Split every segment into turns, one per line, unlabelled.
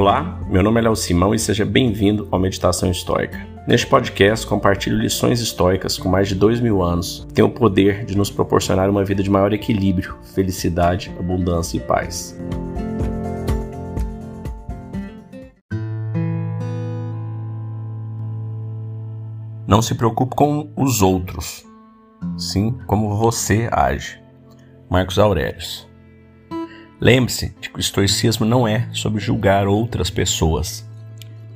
Olá, meu nome é Léo Simão e seja bem-vindo ao Meditação Histórica. Neste podcast, compartilho lições históricas com mais de dois mil anos que têm o poder de nos proporcionar uma vida de maior equilíbrio, felicidade, abundância e paz. Não se preocupe com os outros, sim como você age. Marcos Aurelius. Lembre-se de que o estoicismo não é sobre julgar outras pessoas.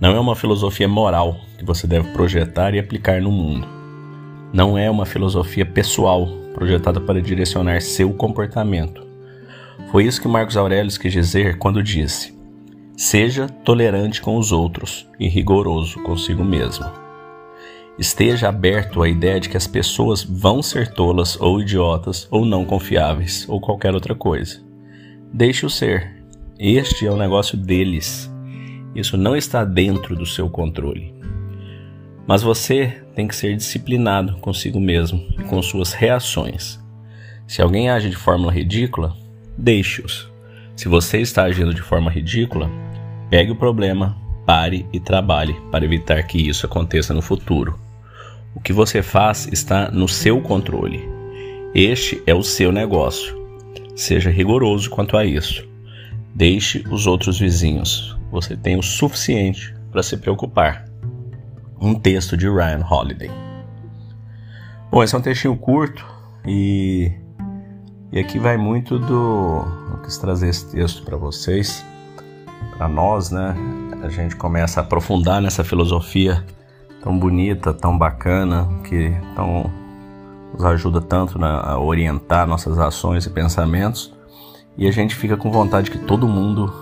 Não é uma filosofia moral que você deve projetar e aplicar no mundo. Não é uma filosofia pessoal projetada para direcionar seu comportamento. Foi isso que Marcos Aurelius quis dizer quando disse: Seja tolerante com os outros e rigoroso consigo mesmo. Esteja aberto à ideia de que as pessoas vão ser tolas ou idiotas ou não confiáveis ou qualquer outra coisa. Deixe-o ser. Este é o negócio deles. Isso não está dentro do seu controle. Mas você tem que ser disciplinado consigo mesmo e com suas reações. Se alguém age de forma ridícula, deixe-os. Se você está agindo de forma ridícula, pegue o problema, pare e trabalhe para evitar que isso aconteça no futuro. O que você faz está no seu controle. Este é o seu negócio. Seja rigoroso quanto a isso. Deixe os outros vizinhos. Você tem o suficiente para se preocupar. Um texto de Ryan Holiday. Bom, esse é um textinho curto e, e aqui vai muito do. Eu quis trazer esse texto para vocês, para nós, né? A gente começa a aprofundar nessa filosofia tão bonita, tão bacana, que tão, nos ajuda tanto né, a orientar nossas ações e pensamentos. E a gente fica com vontade que todo mundo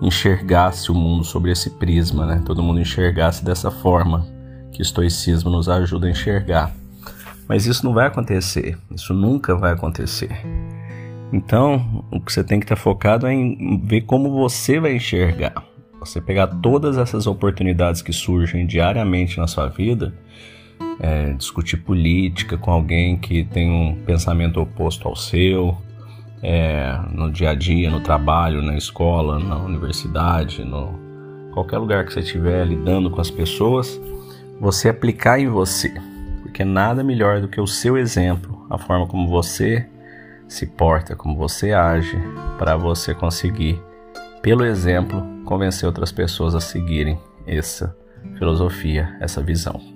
enxergasse o mundo sobre esse prisma, né? Todo mundo enxergasse dessa forma que o estoicismo nos ajuda a enxergar. Mas isso não vai acontecer, isso nunca vai acontecer. Então, o que você tem que estar focado é em ver como você vai enxergar. Você pegar todas essas oportunidades que surgem diariamente na sua vida, é, discutir política com alguém que tem um pensamento oposto ao seu, é, no dia a dia, no trabalho, na escola, na universidade, no qualquer lugar que você estiver lidando com as pessoas, você aplicar em você, porque nada melhor do que o seu exemplo, a forma como você se porta, como você age, para você conseguir, pelo exemplo, convencer outras pessoas a seguirem essa filosofia, essa visão.